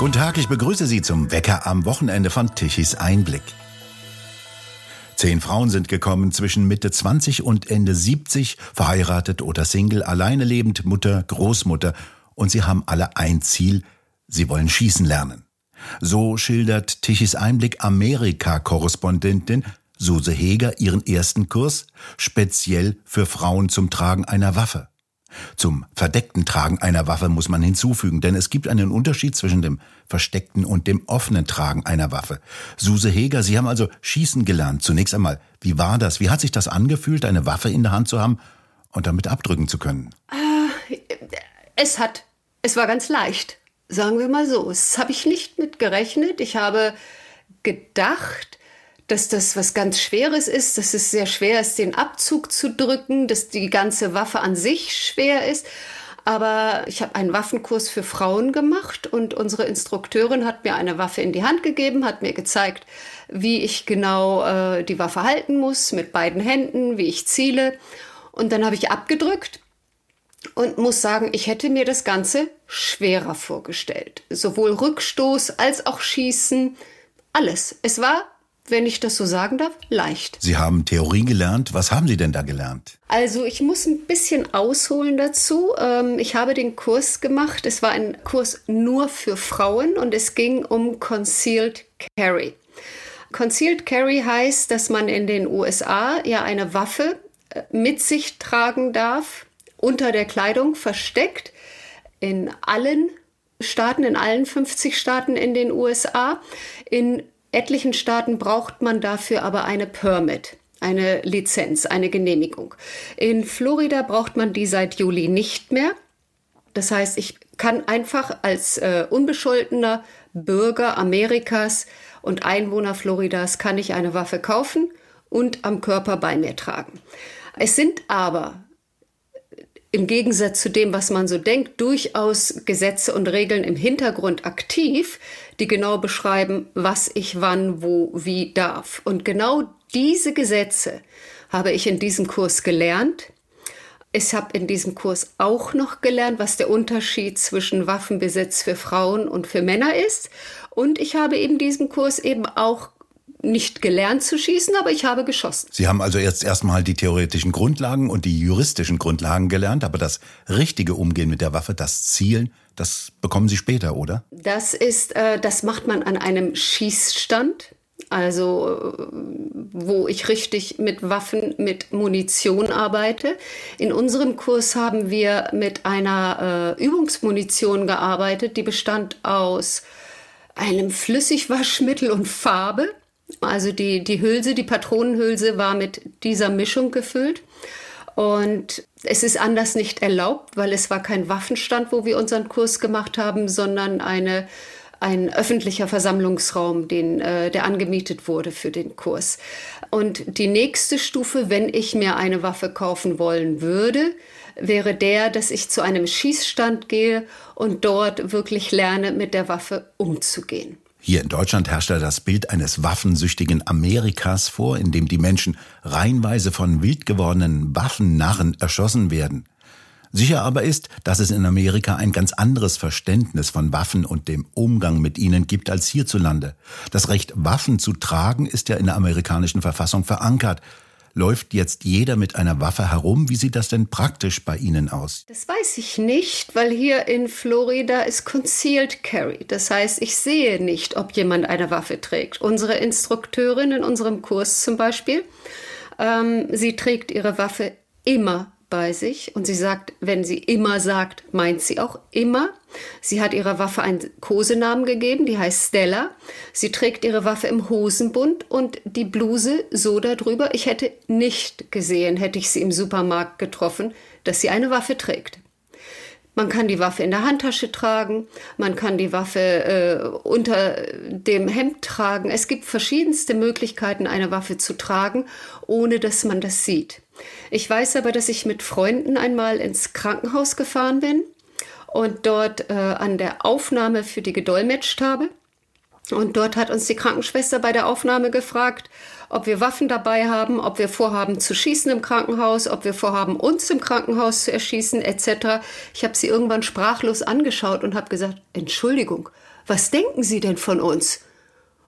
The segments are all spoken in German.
Guten Tag, ich begrüße Sie zum Wecker am Wochenende von Tichys Einblick. Zehn Frauen sind gekommen zwischen Mitte 20 und Ende 70, verheiratet oder Single, alleine lebend, Mutter, Großmutter und sie haben alle ein Ziel, sie wollen schießen lernen. So schildert Tichys Einblick Amerika-Korrespondentin Suse Heger ihren ersten Kurs, speziell für Frauen zum Tragen einer Waffe. Zum verdeckten Tragen einer Waffe muss man hinzufügen, denn es gibt einen Unterschied zwischen dem versteckten und dem offenen Tragen einer Waffe. Suse Heger, Sie haben also schießen gelernt. Zunächst einmal, wie war das? Wie hat sich das angefühlt, eine Waffe in der Hand zu haben und damit abdrücken zu können? Äh, es hat, es war ganz leicht, sagen wir mal so. Das habe ich nicht mit gerechnet. Ich habe gedacht, dass das was ganz Schweres ist, dass es sehr schwer ist, den Abzug zu drücken, dass die ganze Waffe an sich schwer ist. Aber ich habe einen Waffenkurs für Frauen gemacht und unsere Instrukteurin hat mir eine Waffe in die Hand gegeben, hat mir gezeigt, wie ich genau äh, die Waffe halten muss, mit beiden Händen, wie ich ziele. Und dann habe ich abgedrückt und muss sagen, ich hätte mir das Ganze schwerer vorgestellt. Sowohl Rückstoß als auch Schießen, alles. Es war wenn ich das so sagen darf, leicht. Sie haben Theorie gelernt. Was haben Sie denn da gelernt? Also ich muss ein bisschen ausholen dazu. Ähm, ich habe den Kurs gemacht. Es war ein Kurs nur für Frauen und es ging um Concealed Carry. Concealed Carry heißt, dass man in den USA ja eine Waffe äh, mit sich tragen darf, unter der Kleidung versteckt, in allen Staaten, in allen 50 Staaten in den USA, in etlichen Staaten braucht man dafür aber eine Permit, eine Lizenz, eine Genehmigung. In Florida braucht man die seit Juli nicht mehr. Das heißt, ich kann einfach als äh, unbescholtener Bürger Amerikas und Einwohner Floridas kann ich eine Waffe kaufen und am Körper bei mir tragen. Es sind aber im Gegensatz zu dem, was man so denkt, durchaus Gesetze und Regeln im Hintergrund aktiv, die genau beschreiben, was ich wann, wo, wie darf. Und genau diese Gesetze habe ich in diesem Kurs gelernt. Ich habe in diesem Kurs auch noch gelernt, was der Unterschied zwischen Waffenbesitz für Frauen und für Männer ist. Und ich habe in diesem Kurs eben auch nicht gelernt zu schießen, aber ich habe geschossen. Sie haben also jetzt erstmal die theoretischen Grundlagen und die juristischen Grundlagen gelernt, aber das richtige Umgehen mit der Waffe, das Zielen, das bekommen Sie später, oder? Das ist, äh, das macht man an einem Schießstand. Also, äh, wo ich richtig mit Waffen, mit Munition arbeite. In unserem Kurs haben wir mit einer äh, Übungsmunition gearbeitet, die bestand aus einem Flüssigwaschmittel und Farbe. Also die, die Hülse, die Patronenhülse war mit dieser Mischung gefüllt. Und es ist anders nicht erlaubt, weil es war kein Waffenstand, wo wir unseren Kurs gemacht haben, sondern eine, ein öffentlicher Versammlungsraum, den, äh, der angemietet wurde für den Kurs. Und die nächste Stufe, wenn ich mir eine Waffe kaufen wollen würde, wäre der, dass ich zu einem Schießstand gehe und dort wirklich lerne, mit der Waffe umzugehen. Hier in Deutschland herrscht da das Bild eines waffensüchtigen Amerikas vor, in dem die Menschen reihenweise von wild gewordenen Waffennarren erschossen werden. Sicher aber ist, dass es in Amerika ein ganz anderes Verständnis von Waffen und dem Umgang mit ihnen gibt als hierzulande. Das Recht, Waffen zu tragen, ist ja in der amerikanischen Verfassung verankert. Läuft jetzt jeder mit einer Waffe herum? Wie sieht das denn praktisch bei Ihnen aus? Das weiß ich nicht, weil hier in Florida ist Concealed Carry. Das heißt, ich sehe nicht, ob jemand eine Waffe trägt. Unsere Instrukteurin in unserem Kurs zum Beispiel, ähm, sie trägt ihre Waffe immer bei sich und sie sagt, wenn sie immer sagt, meint sie auch immer. Sie hat ihrer Waffe einen Kosenamen gegeben, die heißt Stella. Sie trägt ihre Waffe im Hosenbund und die Bluse so darüber. Ich hätte nicht gesehen, hätte ich sie im Supermarkt getroffen, dass sie eine Waffe trägt. Man kann die Waffe in der Handtasche tragen, man kann die Waffe äh, unter dem Hemd tragen. Es gibt verschiedenste Möglichkeiten, eine Waffe zu tragen, ohne dass man das sieht. Ich weiß aber, dass ich mit Freunden einmal ins Krankenhaus gefahren bin und dort äh, an der Aufnahme für die gedolmetscht habe. Und dort hat uns die Krankenschwester bei der Aufnahme gefragt, ob wir Waffen dabei haben, ob wir vorhaben zu schießen im Krankenhaus, ob wir vorhaben, uns im Krankenhaus zu erschießen, etc. Ich habe sie irgendwann sprachlos angeschaut und habe gesagt, Entschuldigung, was denken Sie denn von uns?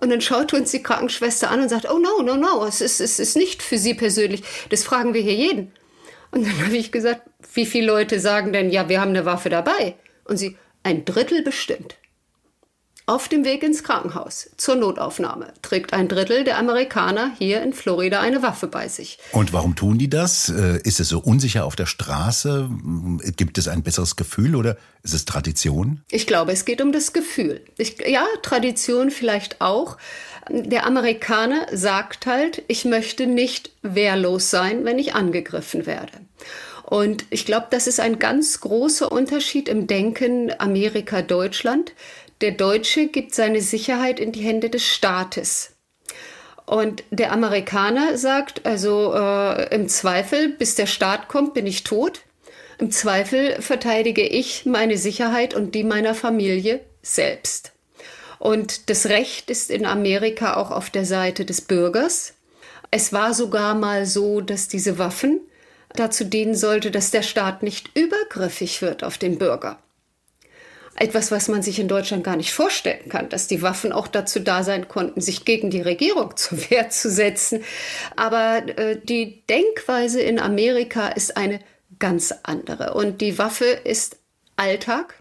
Und dann schaut uns die Krankenschwester an und sagt, oh no, no, no, es ist, es ist nicht für Sie persönlich. Das fragen wir hier jeden. Und dann habe ich gesagt, wie viele Leute sagen denn, ja, wir haben eine Waffe dabei? Und sie, ein Drittel bestimmt. Auf dem Weg ins Krankenhaus zur Notaufnahme trägt ein Drittel der Amerikaner hier in Florida eine Waffe bei sich. Und warum tun die das? Äh, ist es so unsicher auf der Straße? Gibt es ein besseres Gefühl oder ist es Tradition? Ich glaube, es geht um das Gefühl. Ich, ja, Tradition vielleicht auch. Der Amerikaner sagt halt, ich möchte nicht wehrlos sein, wenn ich angegriffen werde. Und ich glaube, das ist ein ganz großer Unterschied im Denken Amerika-Deutschland. Der Deutsche gibt seine Sicherheit in die Hände des Staates. Und der Amerikaner sagt, also äh, im Zweifel, bis der Staat kommt, bin ich tot. Im Zweifel verteidige ich meine Sicherheit und die meiner Familie selbst. Und das Recht ist in Amerika auch auf der Seite des Bürgers. Es war sogar mal so, dass diese Waffen dazu dienen sollte, dass der Staat nicht übergriffig wird auf den Bürger. Etwas, was man sich in Deutschland gar nicht vorstellen kann, dass die Waffen auch dazu da sein konnten, sich gegen die Regierung zur Wehr zu setzen. Aber äh, die Denkweise in Amerika ist eine ganz andere. Und die Waffe ist Alltag.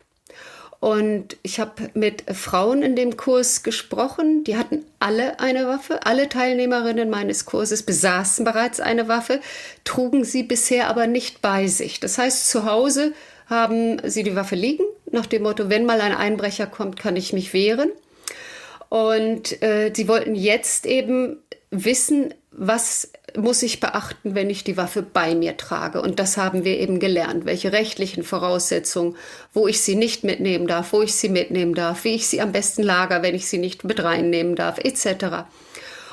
Und ich habe mit Frauen in dem Kurs gesprochen, die hatten alle eine Waffe. Alle Teilnehmerinnen meines Kurses besaßen bereits eine Waffe, trugen sie bisher aber nicht bei sich. Das heißt, zu Hause haben sie die Waffe liegen, nach dem Motto, wenn mal ein Einbrecher kommt, kann ich mich wehren. Und äh, sie wollten jetzt eben wissen, was muss ich beachten, wenn ich die Waffe bei mir trage. Und das haben wir eben gelernt, welche rechtlichen Voraussetzungen, wo ich sie nicht mitnehmen darf, wo ich sie mitnehmen darf, wie ich sie am besten lager, wenn ich sie nicht mit reinnehmen darf, etc.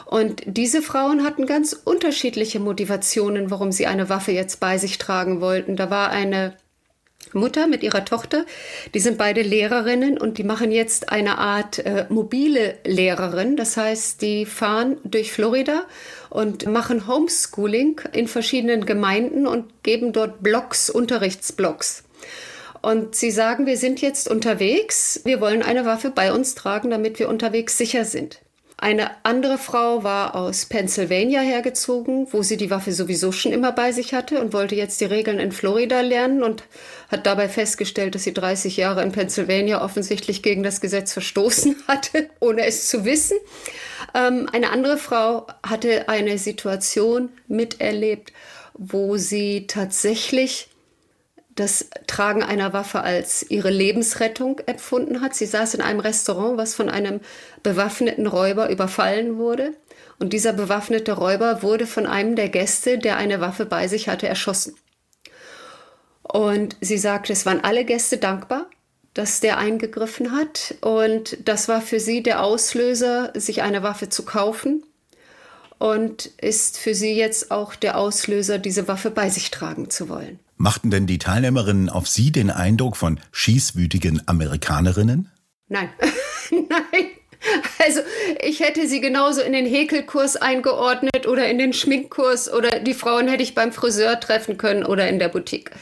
Und diese Frauen hatten ganz unterschiedliche Motivationen, warum sie eine Waffe jetzt bei sich tragen wollten. Da war eine Mutter mit ihrer Tochter. Die sind beide Lehrerinnen und die machen jetzt eine Art äh, mobile Lehrerin. Das heißt, die fahren durch Florida und machen Homeschooling in verschiedenen Gemeinden und geben dort Blogs, Unterrichtsblogs. Und sie sagen, wir sind jetzt unterwegs, wir wollen eine Waffe bei uns tragen, damit wir unterwegs sicher sind. Eine andere Frau war aus Pennsylvania hergezogen, wo sie die Waffe sowieso schon immer bei sich hatte und wollte jetzt die Regeln in Florida lernen und hat dabei festgestellt, dass sie 30 Jahre in Pennsylvania offensichtlich gegen das Gesetz verstoßen hatte, ohne es zu wissen. Ähm, eine andere Frau hatte eine Situation miterlebt, wo sie tatsächlich das Tragen einer Waffe als ihre Lebensrettung empfunden hat. Sie saß in einem Restaurant, was von einem bewaffneten Räuber überfallen wurde. Und dieser bewaffnete Räuber wurde von einem der Gäste, der eine Waffe bei sich hatte, erschossen. Und sie sagte, es waren alle Gäste dankbar, dass der eingegriffen hat. Und das war für sie der Auslöser, sich eine Waffe zu kaufen. Und ist für sie jetzt auch der Auslöser, diese Waffe bei sich tragen zu wollen. Machten denn die Teilnehmerinnen auf Sie den Eindruck von schießwütigen Amerikanerinnen? Nein, nein. Also ich hätte sie genauso in den Häkelkurs eingeordnet oder in den Schminkkurs oder die Frauen hätte ich beim Friseur treffen können oder in der Boutique.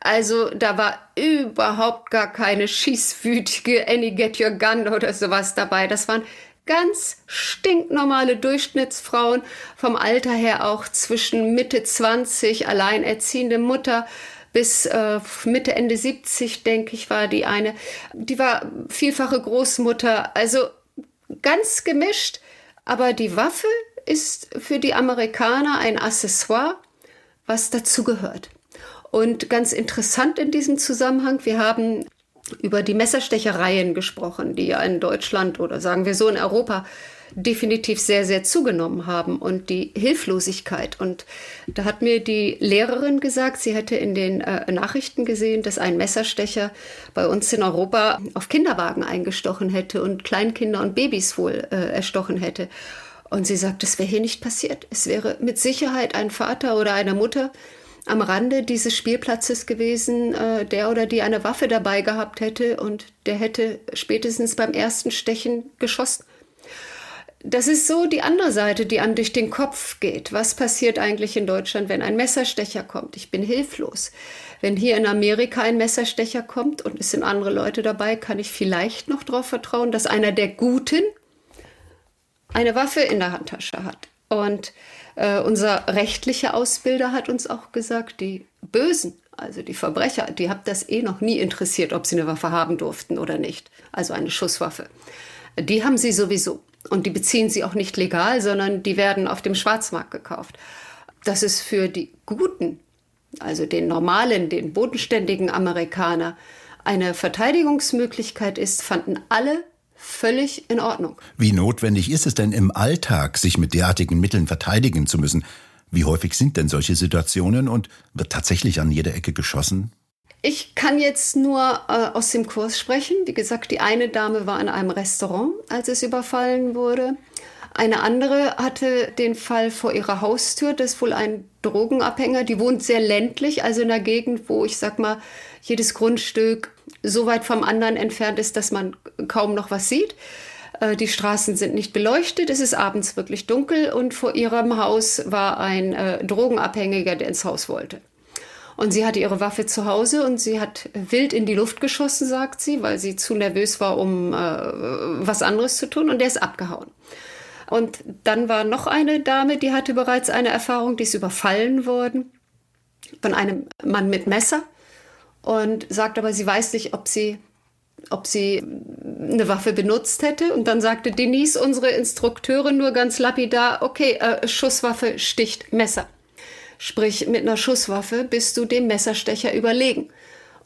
Also da war überhaupt gar keine schießwütige Annie Get Your Gun oder sowas dabei. Das waren ganz stinknormale Durchschnittsfrauen, vom Alter her auch zwischen Mitte 20, alleinerziehende Mutter, bis äh, Mitte, Ende 70, denke ich, war die eine. Die war vielfache Großmutter, also ganz gemischt. Aber die Waffe ist für die Amerikaner ein Accessoire, was dazugehört. Und ganz interessant in diesem Zusammenhang, wir haben über die Messerstechereien gesprochen, die ja in Deutschland oder sagen wir so in Europa definitiv sehr, sehr zugenommen haben und die Hilflosigkeit. Und da hat mir die Lehrerin gesagt, sie hätte in den äh, Nachrichten gesehen, dass ein Messerstecher bei uns in Europa auf Kinderwagen eingestochen hätte und Kleinkinder und Babys wohl äh, erstochen hätte. Und sie sagt, das wäre hier nicht passiert. Es wäre mit Sicherheit ein Vater oder eine Mutter am Rande dieses Spielplatzes gewesen, äh, der oder die eine Waffe dabei gehabt hätte und der hätte spätestens beim ersten Stechen geschossen. das ist so die andere Seite, die einem durch den Kopf geht. Was passiert eigentlich in Deutschland, wenn ein Messerstecher kommt? Ich bin hilflos. Wenn hier in Amerika ein Messerstecher kommt und es sind andere Leute dabei, kann ich vielleicht noch darauf vertrauen, dass einer der Guten eine Waffe in der Handtasche hat. Und äh, unser rechtlicher Ausbilder hat uns auch gesagt, die Bösen, also die Verbrecher, die haben das eh noch nie interessiert, ob sie eine Waffe haben durften oder nicht. Also eine Schusswaffe. Die haben sie sowieso. Und die beziehen sie auch nicht legal, sondern die werden auf dem Schwarzmarkt gekauft. Das ist für die Guten, also den normalen, den bodenständigen Amerikaner, eine Verteidigungsmöglichkeit ist, fanden alle völlig in Ordnung. Wie notwendig ist es denn im Alltag, sich mit derartigen Mitteln verteidigen zu müssen? Wie häufig sind denn solche Situationen und wird tatsächlich an jeder Ecke geschossen? Ich kann jetzt nur äh, aus dem Kurs sprechen. Wie gesagt, die eine Dame war in einem Restaurant, als es überfallen wurde. Eine andere hatte den Fall vor ihrer Haustür. Das ist wohl ein Drogenabhänger. Die wohnt sehr ländlich, also in der Gegend, wo ich sag mal, jedes Grundstück so weit vom anderen entfernt ist, dass man kaum noch was sieht. Äh, die Straßen sind nicht beleuchtet, es ist abends wirklich dunkel und vor ihrem Haus war ein äh, Drogenabhängiger, der ins Haus wollte. Und sie hatte ihre Waffe zu Hause und sie hat wild in die Luft geschossen, sagt sie, weil sie zu nervös war, um äh, was anderes zu tun. Und der ist abgehauen. Und dann war noch eine Dame, die hatte bereits eine Erfahrung, die ist überfallen worden von einem Mann mit Messer und sagt aber, sie weiß nicht, ob sie, ob sie eine Waffe benutzt hätte. Und dann sagte Denise, unsere Instrukteurin, nur ganz lapidar, okay, äh, Schusswaffe sticht Messer. Sprich, mit einer Schusswaffe bist du dem Messerstecher überlegen.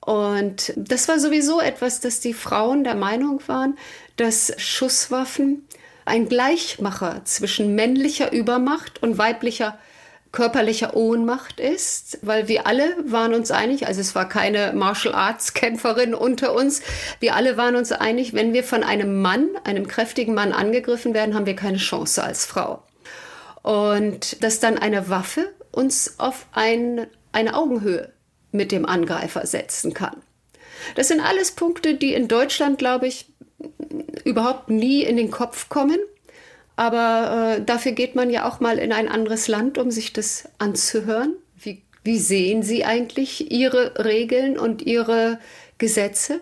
Und das war sowieso etwas, dass die Frauen der Meinung waren, dass Schusswaffen ein Gleichmacher zwischen männlicher Übermacht und weiblicher körperlicher Ohnmacht ist, weil wir alle waren uns einig, also es war keine Martial Arts Kämpferin unter uns, wir alle waren uns einig, wenn wir von einem Mann, einem kräftigen Mann angegriffen werden, haben wir keine Chance als Frau. Und dass dann eine Waffe uns auf ein, eine Augenhöhe mit dem Angreifer setzen kann. Das sind alles Punkte, die in Deutschland, glaube ich, überhaupt nie in den Kopf kommen. Aber äh, dafür geht man ja auch mal in ein anderes Land, um sich das anzuhören. Wie, wie sehen Sie eigentlich Ihre Regeln und Ihre Gesetze?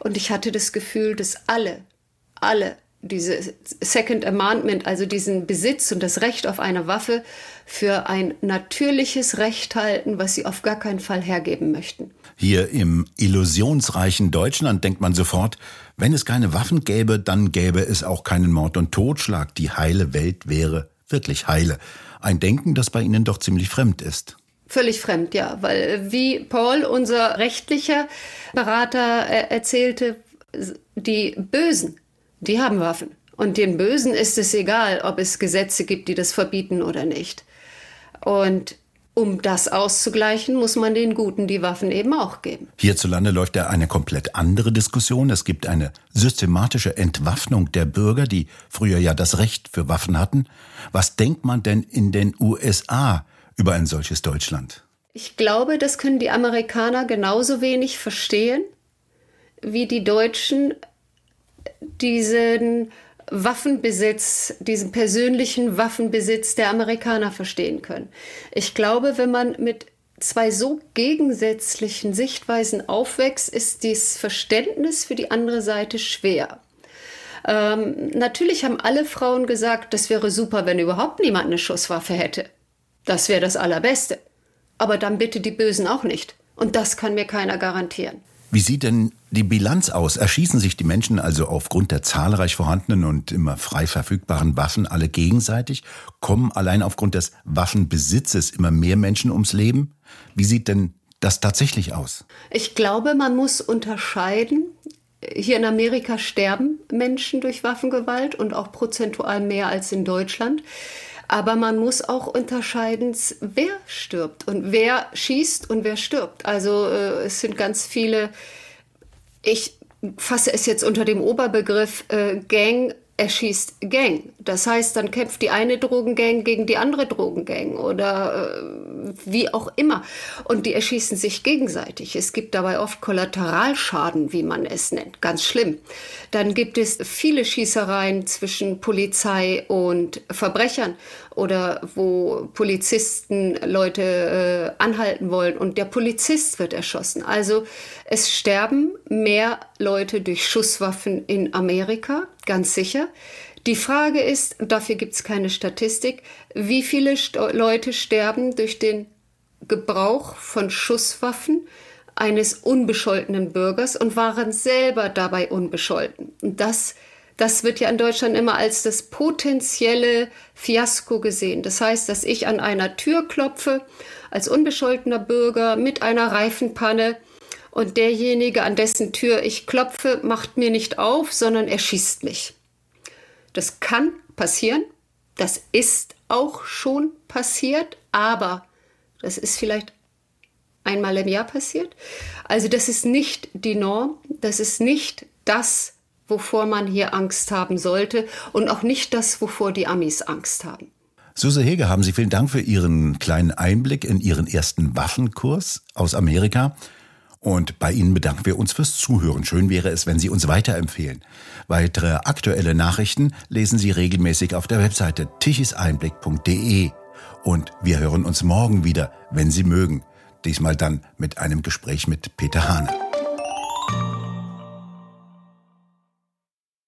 Und ich hatte das Gefühl, dass alle, alle diese Second Amendment, also diesen Besitz und das Recht auf eine Waffe für ein natürliches Recht halten, was sie auf gar keinen Fall hergeben möchten. Hier im illusionsreichen Deutschland denkt man sofort, wenn es keine Waffen gäbe, dann gäbe es auch keinen Mord und Totschlag. Die heile Welt wäre wirklich heile. Ein Denken, das bei Ihnen doch ziemlich fremd ist. Völlig fremd, ja, weil wie Paul, unser rechtlicher Berater, äh, erzählte, die Bösen, die haben Waffen. Und den Bösen ist es egal, ob es Gesetze gibt, die das verbieten oder nicht. Und um das auszugleichen, muss man den Guten die Waffen eben auch geben. Hierzulande läuft ja eine komplett andere Diskussion. Es gibt eine systematische Entwaffnung der Bürger, die früher ja das Recht für Waffen hatten. Was denkt man denn in den USA über ein solches Deutschland? Ich glaube, das können die Amerikaner genauso wenig verstehen, wie die Deutschen diesen Waffenbesitz, diesen persönlichen Waffenbesitz der Amerikaner verstehen können. Ich glaube, wenn man mit zwei so gegensätzlichen Sichtweisen aufwächst, ist dieses Verständnis für die andere Seite schwer. Ähm, natürlich haben alle Frauen gesagt, das wäre super, wenn überhaupt niemand eine Schusswaffe hätte. Das wäre das Allerbeste. Aber dann bitte die Bösen auch nicht. Und das kann mir keiner garantieren. Wie sieht denn die Bilanz aus? Erschießen sich die Menschen also aufgrund der zahlreich vorhandenen und immer frei verfügbaren Waffen alle gegenseitig? Kommen allein aufgrund des Waffenbesitzes immer mehr Menschen ums Leben? Wie sieht denn das tatsächlich aus? Ich glaube, man muss unterscheiden. Hier in Amerika sterben Menschen durch Waffengewalt und auch prozentual mehr als in Deutschland. Aber man muss auch unterscheiden, wer stirbt und wer schießt und wer stirbt. Also äh, es sind ganz viele, ich fasse es jetzt unter dem Oberbegriff äh, Gang erschießt Gang. Das heißt, dann kämpft die eine Drogengang gegen die andere Drogengang oder äh, wie auch immer. Und die erschießen sich gegenseitig. Es gibt dabei oft Kollateralschaden, wie man es nennt. Ganz schlimm. Dann gibt es viele Schießereien zwischen Polizei und Verbrechern oder wo Polizisten Leute äh, anhalten wollen und der Polizist wird erschossen. Also es sterben mehr Leute durch Schusswaffen in Amerika, ganz sicher. Die Frage ist, dafür gibt es keine Statistik, wie viele St Leute sterben durch den Gebrauch von Schusswaffen eines unbescholtenen Bürgers und waren selber dabei unbescholten. Und das das wird ja in Deutschland immer als das potenzielle Fiasko gesehen. Das heißt, dass ich an einer Tür klopfe als unbescholtener Bürger mit einer Reifenpanne und derjenige, an dessen Tür ich klopfe, macht mir nicht auf, sondern erschießt mich. Das kann passieren. Das ist auch schon passiert, aber das ist vielleicht einmal im Jahr passiert. Also das ist nicht die Norm, das ist nicht das, wovor man hier Angst haben sollte und auch nicht das, wovor die Amis Angst haben. Suse Hege, haben Sie vielen Dank für Ihren kleinen Einblick in Ihren ersten Waffenkurs aus Amerika. Und bei Ihnen bedanken wir uns fürs Zuhören. Schön wäre es, wenn Sie uns weiterempfehlen. Weitere aktuelle Nachrichten lesen Sie regelmäßig auf der Webseite tichiseinblick.de. Und wir hören uns morgen wieder, wenn Sie mögen. Diesmal dann mit einem Gespräch mit Peter Hane.